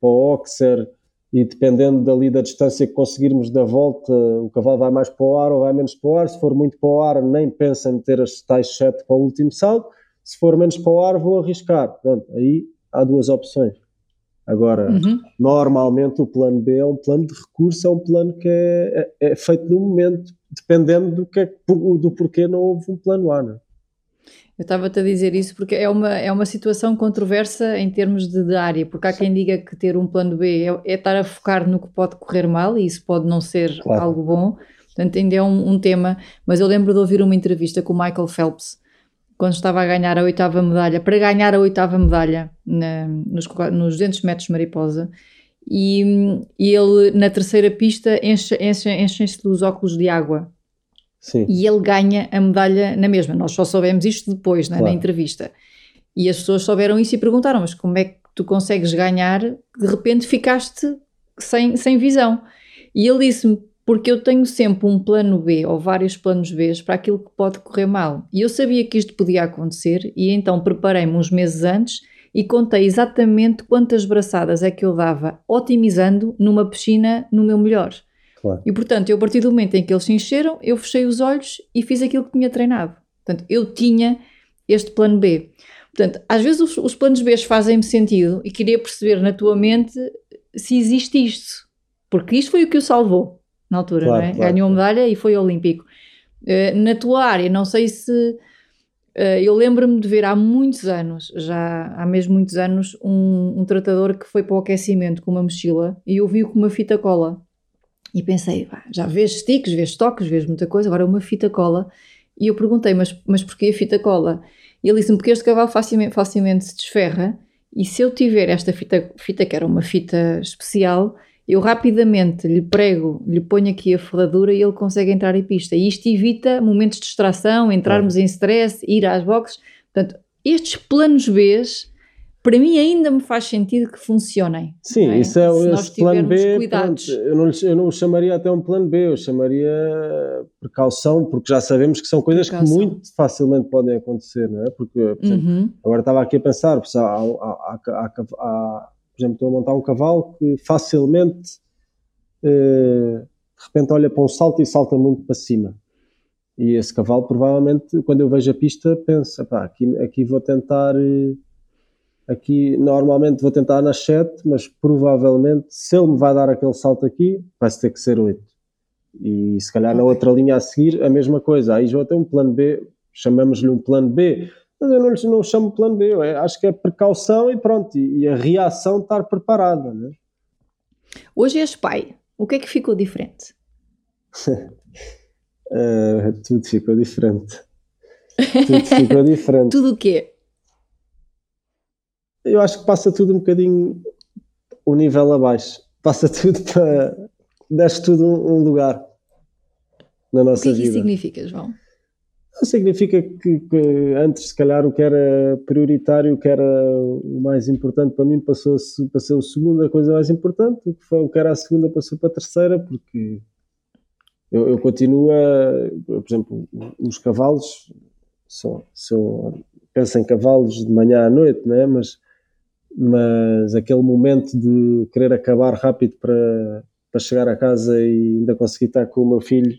para o Oxer e dependendo dali da distância que conseguirmos da volta, o cavalo vai mais para o ar ou vai menos para o ar. Se for muito para o ar, nem pensa em meter as tais 7 para o último salto. Se for menos para o ar, vou arriscar. Pronto, aí há duas opções. Agora, uhum. normalmente o plano B é um plano de recurso, é um plano que é, é, é feito no momento, dependendo do, que é, do porquê não houve um plano A. Não é? Eu estava-te a dizer isso porque é uma, é uma situação controversa em termos de, de área, porque há quem diga que ter um plano B é, é, estar a focar no que pode correr mal e isso pode não ser claro. algo bom. Portanto, ainda é um, um, tema, mas eu lembro de ouvir uma entrevista com o Michael Phelps quando estava a ganhar a oitava medalha, para ganhar a oitava medalha na, nos, nos 200 metros mariposa, e, e ele na terceira pista enche-se enche, enche dos óculos de água Sim. e ele ganha a medalha na mesma. Nós só soubemos isto depois, né, claro. na entrevista. E as pessoas souberam isso e perguntaram: Mas como é que tu consegues ganhar? De repente ficaste sem, sem visão. E ele disse-me: Porque eu tenho sempre um plano B ou vários planos B para aquilo que pode correr mal. E eu sabia que isto podia acontecer, e então preparei-me uns meses antes e contei exatamente quantas braçadas é que eu dava, otimizando numa piscina no meu melhor. Claro. E portanto, eu a partir do momento em que eles se encheram, eu fechei os olhos e fiz aquilo que tinha treinado. Portanto, eu tinha este plano B. Portanto, às vezes os, os planos B fazem-me sentido e queria perceber na tua mente se existe isto. Porque isto foi o que o salvou na altura, claro, não é? Claro, Ganhou medalha e foi olímpico. Uh, na tua área, não sei se. Uh, eu lembro-me de ver há muitos anos, já há mesmo muitos anos, um, um, tratador que foi para o aquecimento com uma mochila e eu vi com uma fita cola. E pensei, já vês sticks, vês toques, vês muita coisa, agora uma fita cola. E eu perguntei, mas, mas porquê a fita cola? E ele disse-me, porque este cavalo facilmente, facilmente se desferra e se eu tiver esta fita, fita, que era uma fita especial, eu rapidamente lhe prego, lhe ponho aqui a ferradura e ele consegue entrar em pista. E isto evita momentos de distração, entrarmos é. em stress, ir às boxes. Portanto, estes planos Bs para mim ainda me faz sentido que funcionem. Sim, é? isso é o esse plano B. Pronto, eu, não, eu não o chamaria até um plano B, eu chamaria precaução, porque já sabemos que são coisas precaução. que muito facilmente podem acontecer, não é? Porque, por exemplo, uhum. agora estava aqui a pensar, há, há, há, por exemplo, estou a montar um cavalo que facilmente eh, de repente olha para um salto e salta muito para cima. E esse cavalo, provavelmente, quando eu vejo a pista, pensa, pá, aqui, aqui vou tentar. Eh, Aqui normalmente vou tentar nas 7, mas provavelmente se ele me vai dar aquele salto aqui, vai ter que ser 8. E se calhar na outra linha a seguir, a mesma coisa. Aí já tem um plano B, chamamos-lhe um plano B, mas eu não, não chamo plano B, eu acho que é precaução e pronto, e, a reação estar preparada. Né? Hoje és pai, o que é que ficou diferente? uh, tudo ficou diferente. Tudo ficou diferente. tudo o quê? eu acho que passa tudo um bocadinho o nível abaixo. Passa tudo para. Desce tudo um, lugar na nossa vida. O que, é que isso significa, João? Significa que, que, antes, se calhar, o que era prioritário, o que era o mais importante para mim, passou a ser a coisa mais importante. O que, foi, o que era a segunda passou para a terceira, porque eu, eu continuo a. Por exemplo, os cavalos são. são penso em cavalos de manhã à noite, não é? Mas mas aquele momento de querer acabar rápido para, para chegar a casa e ainda conseguir estar com o meu filho,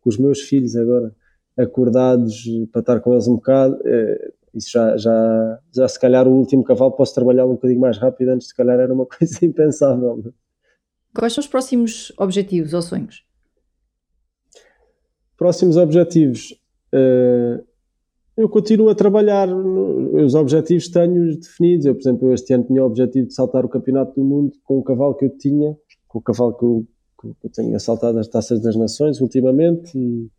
com os meus filhos agora, acordados para estar com eles um bocado, é, isso já, já, já se calhar o último cavalo posso trabalhar um bocadinho mais rápido, antes se calhar era uma coisa impensável. Quais são os próximos objetivos ou sonhos? Próximos objetivos. Uh, eu continuo a trabalhar, os objetivos tenho definidos. Eu, por exemplo, este ano tinha o objetivo de saltar o Campeonato do Mundo com o cavalo que eu tinha, com o cavalo que eu, que eu tenho saltado as Taças das Nações ultimamente e,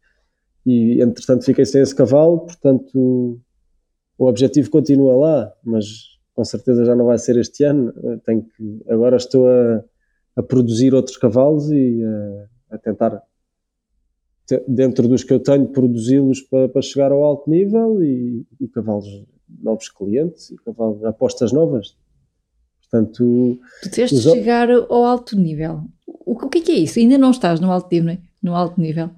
e, entretanto, fiquei sem esse cavalo. Portanto, o objetivo continua lá, mas com certeza já não vai ser este ano. Tenho que, agora estou a, a produzir outros cavalos e a, a tentar dentro dos que eu tenho, produzi-los para, para, chegar ao alto nível e, e cavalos novos clientes e cavalos, apostas novas. Portanto, tu tens de chegar ao alto nível. O, o que é, que é isso? Ainda não estás no alto nível? No alto nível?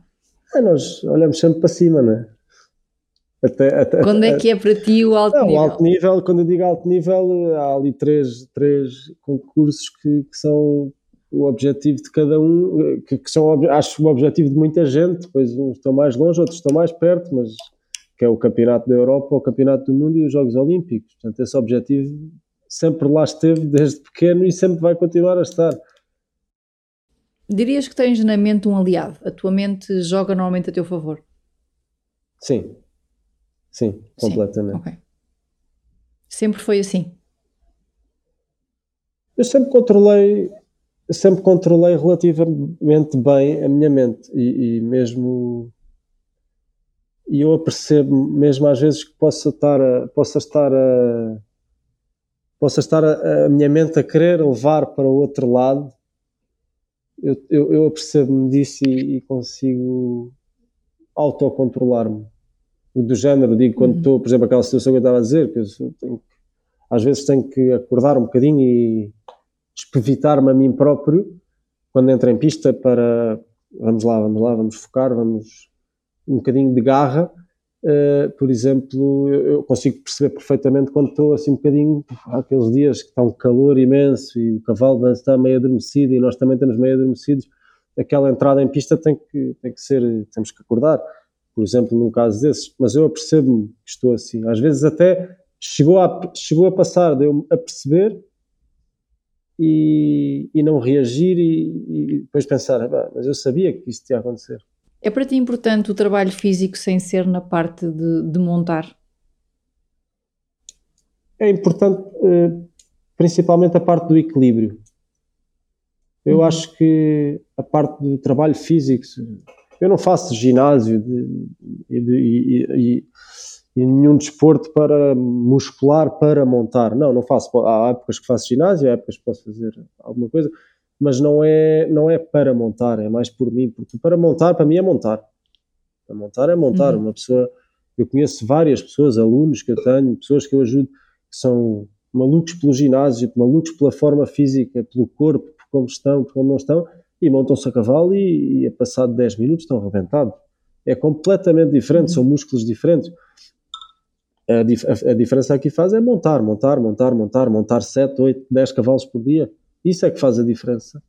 É, nós olhamos sempre para cima, não é? Até, até, quando é que é para ti o alto não, nível? Alto nível, quando eu digo alto nível, há ali três, três concursos que, que são o objetivo de cada um, que, que são, acho o objetivo de muita gente, depois uns estão mais longe, outros estão mais perto, mas que é o Campeonato da Europa, o Campeonato do Mundo e os Jogos Olímpicos. Portanto, esse objetivo sempre lá esteve desde pequeno e sempre vai continuar a estar. Dirias que tens na mente um aliado? A tua mente joga normalmente a teu favor? Sim. Sim, completamente. Sim. Okay. Sempre foi assim? Eu sempre controlei, sempre controlei relativamente bem a minha mente e, e mesmo e eu apercebo mesmo às vezes que possa estar a, possa estar a possa estar a, a minha mente a querer levar para o outro lado eu, eu, eu apercebo-me disso e, e consigo autocontrolar-me. Do género, digo, quando uhum. estou, por exemplo, aquela situação que eu estava a dizer, que eu tenho, às vezes tenho que acordar um bocadinho e espevitar-me a mim próprio quando entro em pista para vamos lá, vamos lá, vamos focar, vamos um bocadinho de garra Uh, por exemplo, eu consigo perceber perfeitamente quando estou assim um bocadinho, aqueles dias que está um calor imenso e o cavalo está meio adormecido e nós também estamos meio adormecidos, aquela entrada em pista tem que, tem que ser, temos que acordar, por exemplo, num caso desses, mas eu apercebo-me que estou assim, às vezes até chegou a, chegou a passar de eu a perceber e, e não reagir e, e depois pensar, ah, mas eu sabia que isso ia acontecer. É para ti importante o trabalho físico sem ser na parte de, de montar? É importante, eh, principalmente a parte do equilíbrio. Eu uhum. acho que a parte do trabalho físico, eu não faço ginásio e, e, nenhum desporto para muscular, para montar. Não, não faço. Há épocas que faço ginásio, há épocas que posso fazer alguma coisa mas não é, não é para montar, é mais por mim, porque para montar, para mim é montar. Para montar é montar. Uhum. Uma pessoa, eu conheço várias pessoas, alunos que eu tenho, pessoas que eu ajudo, que são malucos pelo ginásio, malucos pela forma física, pelo corpo, por como estão, por como não estão, e montam-se a cavalo e, e a passar de 10 minutos estão arrebentados. É completamente diferente, uhum. são músculos diferentes. A, dif a, a, diferença aqui faz é montar, montar, montar, montar, montar 7, 8, 10 cavalos por dia. Isso é que faz a diferença.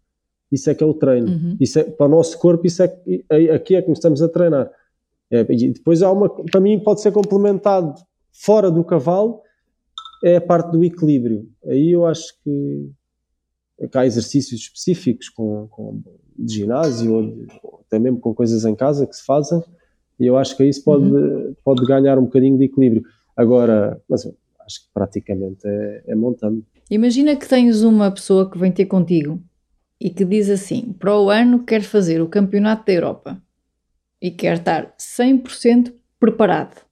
Isso é que é o treino. Uhum. Isso é, para o nosso corpo, isso é, aqui é que estamos a treinar. É, e depois há uma, para mim pode ser complementado fora do cavalo, é a parte do equilíbrio. Aí eu acho que, que há exercícios específicos com, com de ginásio ou, de, ou, até mesmo com coisas em casa que se fazem e eu acho que isso pode, uhum. pode ganhar um bocadinho de equilíbrio. Agora, mas acho que praticamente é, é montando. Imagina que tens uma pessoa que vem ter contigo e que diz assim: para o ano quer fazer o Campeonato da Europa e quer estar 100% preparado.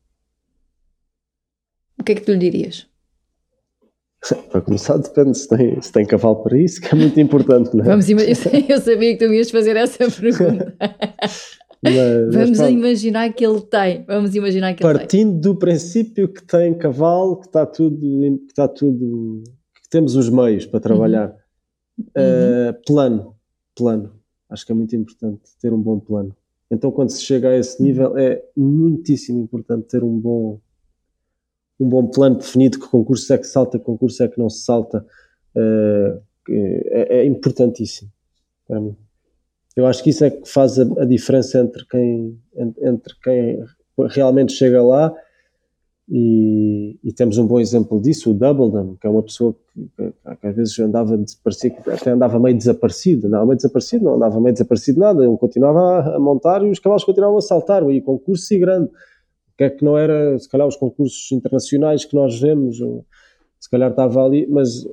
O que é que tu lhe dirias? Para começar, depende se tem, se tem cavalo para isso, que é muito importante, não é? Vamos eu sabia que tu ias fazer essa pergunta. Mas, Vamos mas, imaginar que ele tem. Vamos imaginar que Partindo do princípio que tem cavalo, que está tudo, que está tudo temos os meios para trabalhar. Uhum. Uh, plano, plano. Acho que é muito importante ter um bom plano. Então, quando se chega a esse nível, é muitíssimo importante ter um bom, um bom plano definido, que concurso é que salta, que concurso é que não se salta. Uh, é, é, importantíssimo para mim. Eu acho que isso é que faz a, a diferença entre quem, entre quem realmente chega lá e, e, temos um bom exemplo disso, o Doubledon, que é uma pessoa que, que, que às vezes andava, que até andava meio desaparecido, não meio desaparecido, não andava meio desaparecido nada, ele continuava a montar e os cavalos continuavam a saltar, e concurso e grande, que é que não era, se calhar os concursos internacionais que nós vemos, ou, se calhar estava ali, mas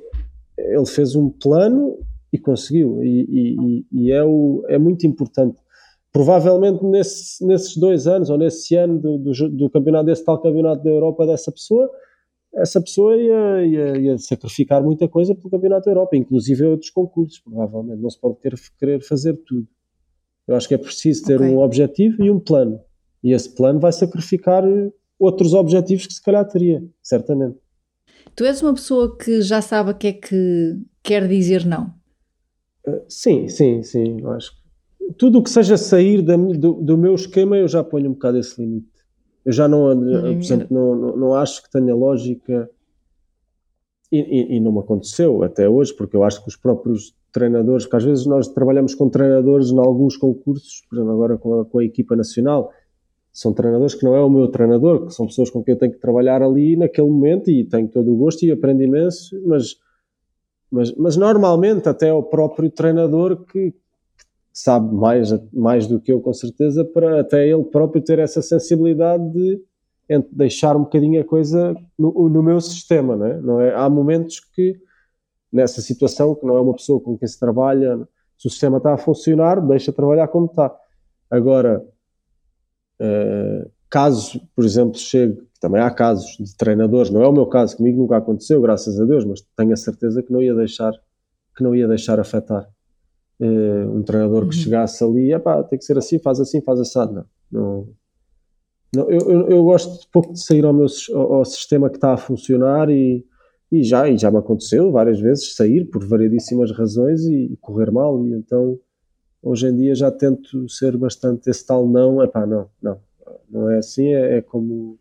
ele fez um plano e conseguiu, e, e, e é, o, é muito importante provavelmente nesse, nesses dois anos ou nesse ano do, do, do, campeonato desse tal campeonato da Europa dessa pessoa essa pessoa ia, ia, ia, sacrificar muita coisa pelo campeonato da Europa inclusive outros concursos provavelmente não se pode ter, querer fazer tudo eu acho que é preciso ter okay. um objetivo e um plano e esse plano vai sacrificar outros objetivos que se calhar teria certamente Tu és uma pessoa que já sabe o que é que quer dizer não? Uh, sim, sim, sim. Eu acho que tudo o que seja sair da, do, do, meu esquema, eu já ponho um bocado esse limite. Eu já não, por exemplo, não, não, não, acho que tenha lógica, e, e, e, não me aconteceu até hoje, porque eu acho que os próprios treinadores, porque às vezes nós trabalhamos com treinadores em alguns concursos, por exemplo, agora com a, com a equipa nacional, são treinadores que não é o meu treinador, que são pessoas com quem eu tenho que trabalhar ali naquele momento e tenho todo o gosto e aprendo imenso, mas, mas, mas normalmente até é o próprio treinador que sabe mais, mais do que eu, com certeza, para até ele próprio ter essa sensibilidade de deixar um bocadinho a coisa no, no meu sistema, não é? não é? Há momentos que, nessa situação, que não é uma pessoa com quem se trabalha, se o sistema está a funcionar, deixa trabalhar como está. Agora, uh, caso, por exemplo, chegue, também há casos de treinadores, não é o meu caso, comigo nunca aconteceu, graças a Deus, mas tenho a certeza que não ia deixar, que não ia deixar afetar. Uh, um treinador uhum. que chegasse ali, epá, tem que ser assim, faz assim, faz assado. Não, não, não, eu, eu, eu, gosto de pouco de sair ao, meu, ao, sistema que está a funcionar e, e, já, e já me aconteceu várias vezes sair por variedíssimas razões e, e, correr mal e então hoje em dia já tento ser bastante esse tal não, é pá, não, não, não é assim, é, é, como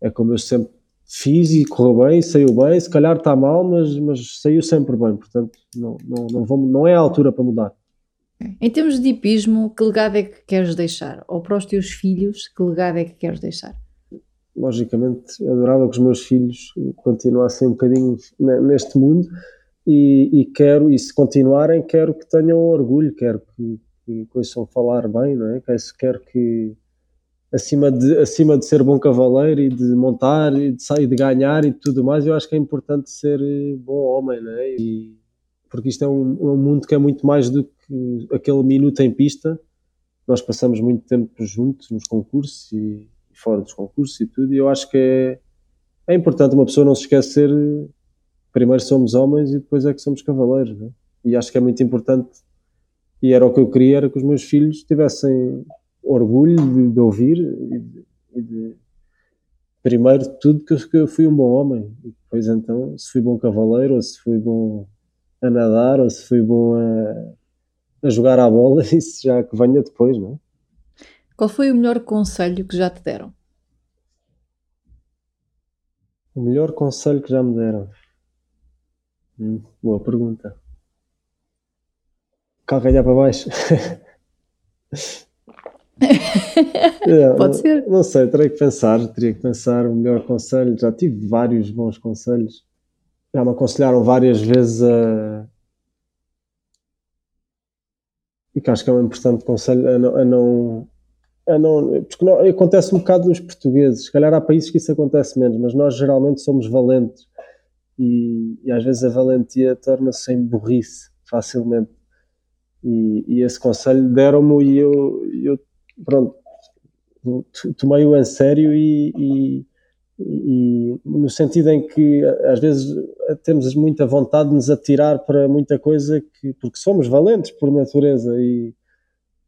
é como eu sempre fiz e correu bem, saiu bem, se calhar está mal, mas, mas saiu sempre bem, portanto não, não, não, vou, não é a altura para mudar. Em termos de hipismo, que legado é que queres deixar? Ou para os teus filhos, que legado é que queres deixar? Logicamente, adorava que os meus filhos continuassem um bocadinho neste mundo e, e quero, e se continuarem, quero que tenham orgulho, quero que, que conheçam falar bem, não é? Quero que, acima de, acima de ser bom cavaleiro e de montar e de sair de ganhar e tudo mais, eu acho que é importante ser bom homem, não é? E, porque isto é um, um mundo que é muito mais do que aquele minuto em pista. Nós passamos muito tempo juntos nos concursos e fora dos concursos e tudo, e eu acho que é, é importante uma pessoa não se esquecer. Primeiro somos homens e depois é que somos cavaleiros, né? e acho que é muito importante. E era o que eu queria, era que os meus filhos tivessem orgulho de, de ouvir e de, e de, primeiro de tudo que eu, que eu fui um bom homem e depois então se fui bom cavaleiro ou se fui bom a nadar ou se fui bom a, a jogar à bola, isso já que venha depois, não é? Qual foi o melhor conselho que já te deram? O melhor conselho que já me deram? Hum, boa pergunta. Calcanhar para baixo. é, Pode ser. Não, não sei, terei que pensar, teria que pensar o melhor conselho. Já tive vários bons conselhos já me aconselharam várias vezes a. E que acho que é um importante conselho a não. A não, a não porque não, acontece um bocado nos portugueses. Se calhar há países que isso acontece menos, mas nós geralmente somos valentes. E, e às vezes a valentia torna-se em burrice facilmente. E, e esse conselho deram-me e eu, eu, pronto, tomei-o em sério e, e e, no sentido em que às vezes temos muita vontade de nos atirar para muita coisa que, porque somos valentes por natureza e,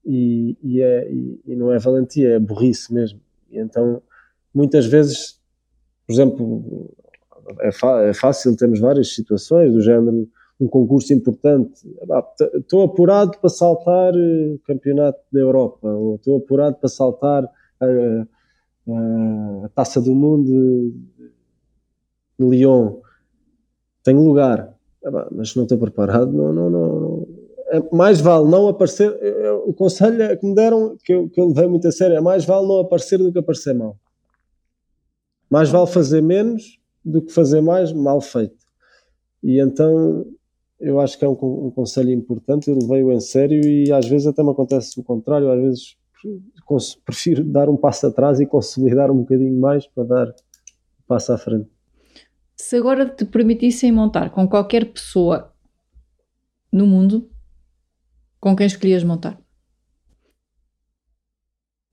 e, é, não é valentia, é burrice mesmo. Então muitas vezes, por exemplo, é, é fácil, temos várias situações do género um concurso importante. Estou apurado para saltar o campeonato da Europa, ou estou apurado para saltar uh, a Taça do Mundo de Lyon. Tenho lugar, mas não estou preparado, não, não, não, é, mais vale não aparecer. o conselho é que me deram, que eu, que eu levei muito a sério, é mais vale não aparecer do que aparecer mal. Mais vale fazer menos do que fazer mais mal feito. E então eu acho que é um, um conselho importante, eu levei-o em sério e às vezes até me acontece o contrário, às vezes prefiro dar um passo atrás e consolidar um bocadinho mais para dar um passo à frente. Se agora te permitissem montar com qualquer pessoa no mundo, com quem escolhias montar?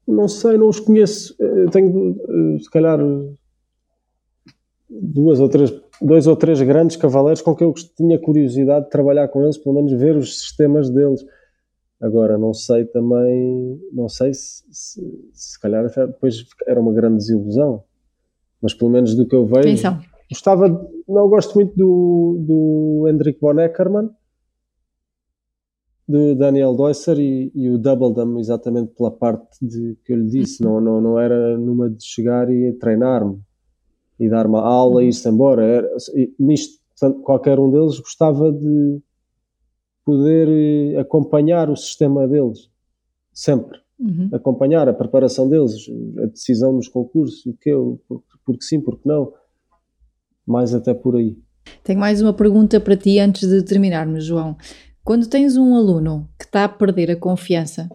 Não sei, não os conheço. Eu tenho, eh, se calhar, duas ou três, dois ou três grandes cavaleiros com quem eu tinha curiosidade de trabalhar com eles, pelo menos ver os sistemas deles Agora, não sei também, não sei se, se, se calhar depois era uma grande desilusão, mas pelo menos do que eu vejo. Gostava, não gosto muito do, do Hendrik von Eckermann, do Daniel Deusser e, e o Double Dam, exatamente pela parte de, que eu lhe disse. Uhum. Não, não, não era numa de chegar e treinar-me e dar uma aula uhum. e ir-se embora. Era, e nisto, portanto, qualquer um deles gostava de poder eh, acompanhar o sistema deles, sempre. Uhum. Acompanhar a preparação deles, a decisão nos concursos, o que eu, porque sim, porque não. Mais até por aí. Tenho mais uma pergunta para ti antes de terminarmos, João. Quando tens um aluno que está a perder a confiança,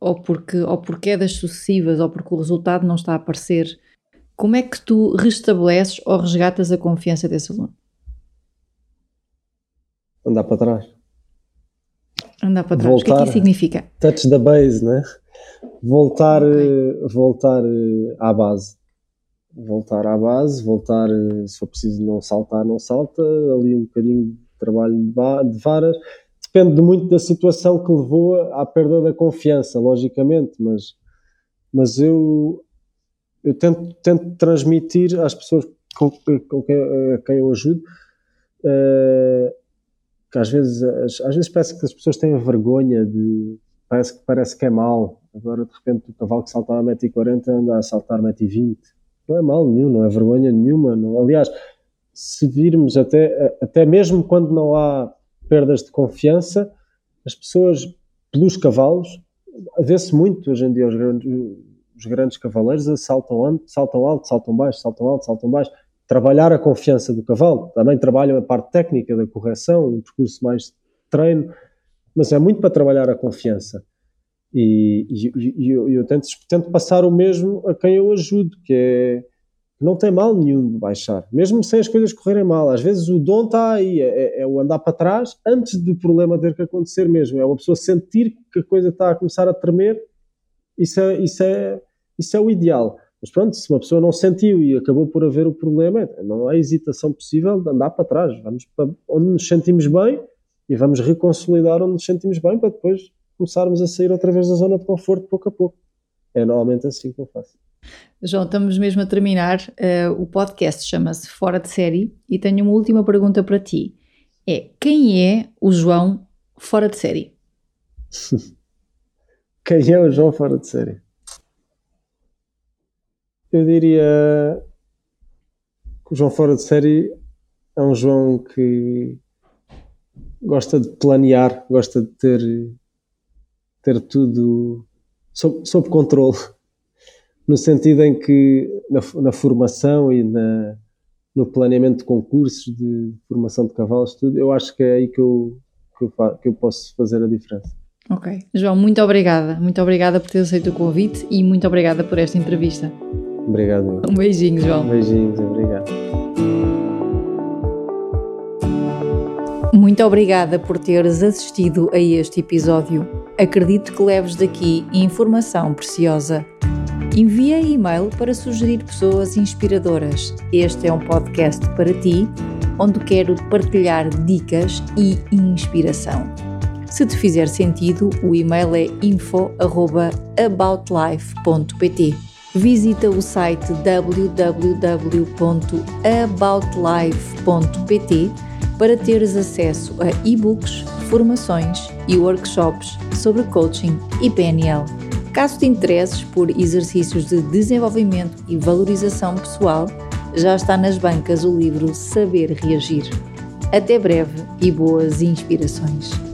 ou porque, ou por quedas sucessivas, ou porque o resultado não está a aparecer, como é que tu restabeleces ou resgatas a confiança desse aluno? Andar para trás. Andar para trás. Voltar, o que é que isso significa? Touch the base, né? Voltar, okay. Eh, voltar eh, à base. Voltar à base, voltar, eh, se for preciso não saltar, não salta, ali um bocadinho de trabalho de varas. Depende muito da situação que levou à perda da confiança, logicamente, mas, mas eu, eu tento, tento transmitir às pessoas com, com quem, a quem eu ajudo uh, que às vezes, às vezes parece que as pessoas têm vergonha de. Parece que, parece que é mal. Agora, de repente, o cavalo que saltava a 1,40m anda a saltar 1,20m. Não é mal nenhum, não é vergonha nenhuma. Não. Aliás, se virmos até, até mesmo quando não há perdas de confiança, as pessoas, pelos cavalos, vê-se muito hoje em dia os grandes, os grandes cavaleiros saltam alto, saltam alto, saltam baixo, saltam alto, saltam baixo trabalhar a confiança do cavalo. Também trabalham a parte técnica da correção, um percurso mais de treino, mas é muito para trabalhar a confiança. E, e, e eu, eu tento, tento, passar o mesmo a quem eu ajudo, que é não tem mal nenhum de baixar, mesmo sem as coisas correrem mal. Às vezes o dom está aí, é, é, o andar para trás antes do problema ter que acontecer mesmo. É uma pessoa sentir que a coisa está a começar a tremer, isso é, isso é, isso é o ideal. Mas pronto, se uma pessoa não sentiu e acabou por haver o problema, não há hesitação possível de andar para trás. Vamos para onde nos sentimos bem e vamos reconsolidar onde nos sentimos bem para depois começarmos a sair outra vez da zona de conforto pouco a pouco. É normalmente assim que eu faço. João, estamos mesmo a terminar. Uh, o podcast chama-se Fora de Série e tenho uma última pergunta para ti. É quem é o João fora de série? quem é o João fora de série? Eu diria que o João fora de série é um João que gosta de planear, gosta de ter, ter tudo sob, sob controle, no sentido em que na, na formação e na, no planeamento de concursos, de formação de cavalos, tudo, eu acho que é aí que eu, que eu, que eu posso fazer a diferença. Ok. João, muito obrigada. Muito obrigada por ter aceito o convite e muito obrigada por esta entrevista. Obrigado. Um beijinho, João. Beijinhos, obrigado. Muito obrigada por teres assistido a este episódio. Acredito que leves daqui informação preciosa. Envia e-mail para sugerir pessoas inspiradoras. Este é um podcast para ti, onde quero partilhar dicas e inspiração. Se te fizer sentido, o e-mail é info@aboutlife.pt visita o site www.aboutlife.pt para teres acesso a e-books, formações e workshops sobre coaching e PNL. Caso te interesses por exercícios de desenvolvimento e valorização pessoal, já está nas bancas o livro Saber Reagir. Até breve e boas inspirações!